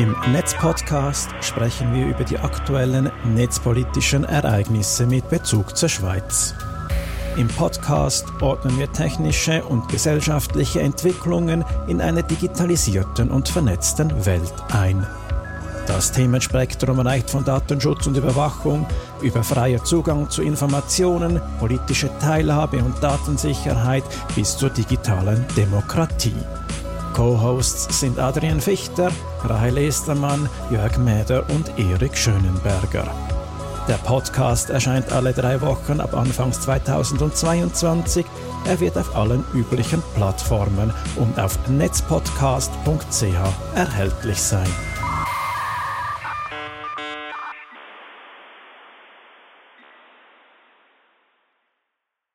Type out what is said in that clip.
Im Netzpodcast sprechen wir über die aktuellen netzpolitischen Ereignisse mit Bezug zur Schweiz. Im Podcast ordnen wir technische und gesellschaftliche Entwicklungen in einer digitalisierten und vernetzten Welt ein. Das Themenspektrum reicht von Datenschutz und Überwachung über freier Zugang zu Informationen, politische Teilhabe und Datensicherheit bis zur digitalen Demokratie. Co-Hosts sind Adrian Fichter, Rahel Estermann, Jörg Mäder und Erik Schönenberger. Der Podcast erscheint alle drei Wochen ab Anfangs 2022. Er wird auf allen üblichen Plattformen und auf netzpodcast.ch erhältlich sein.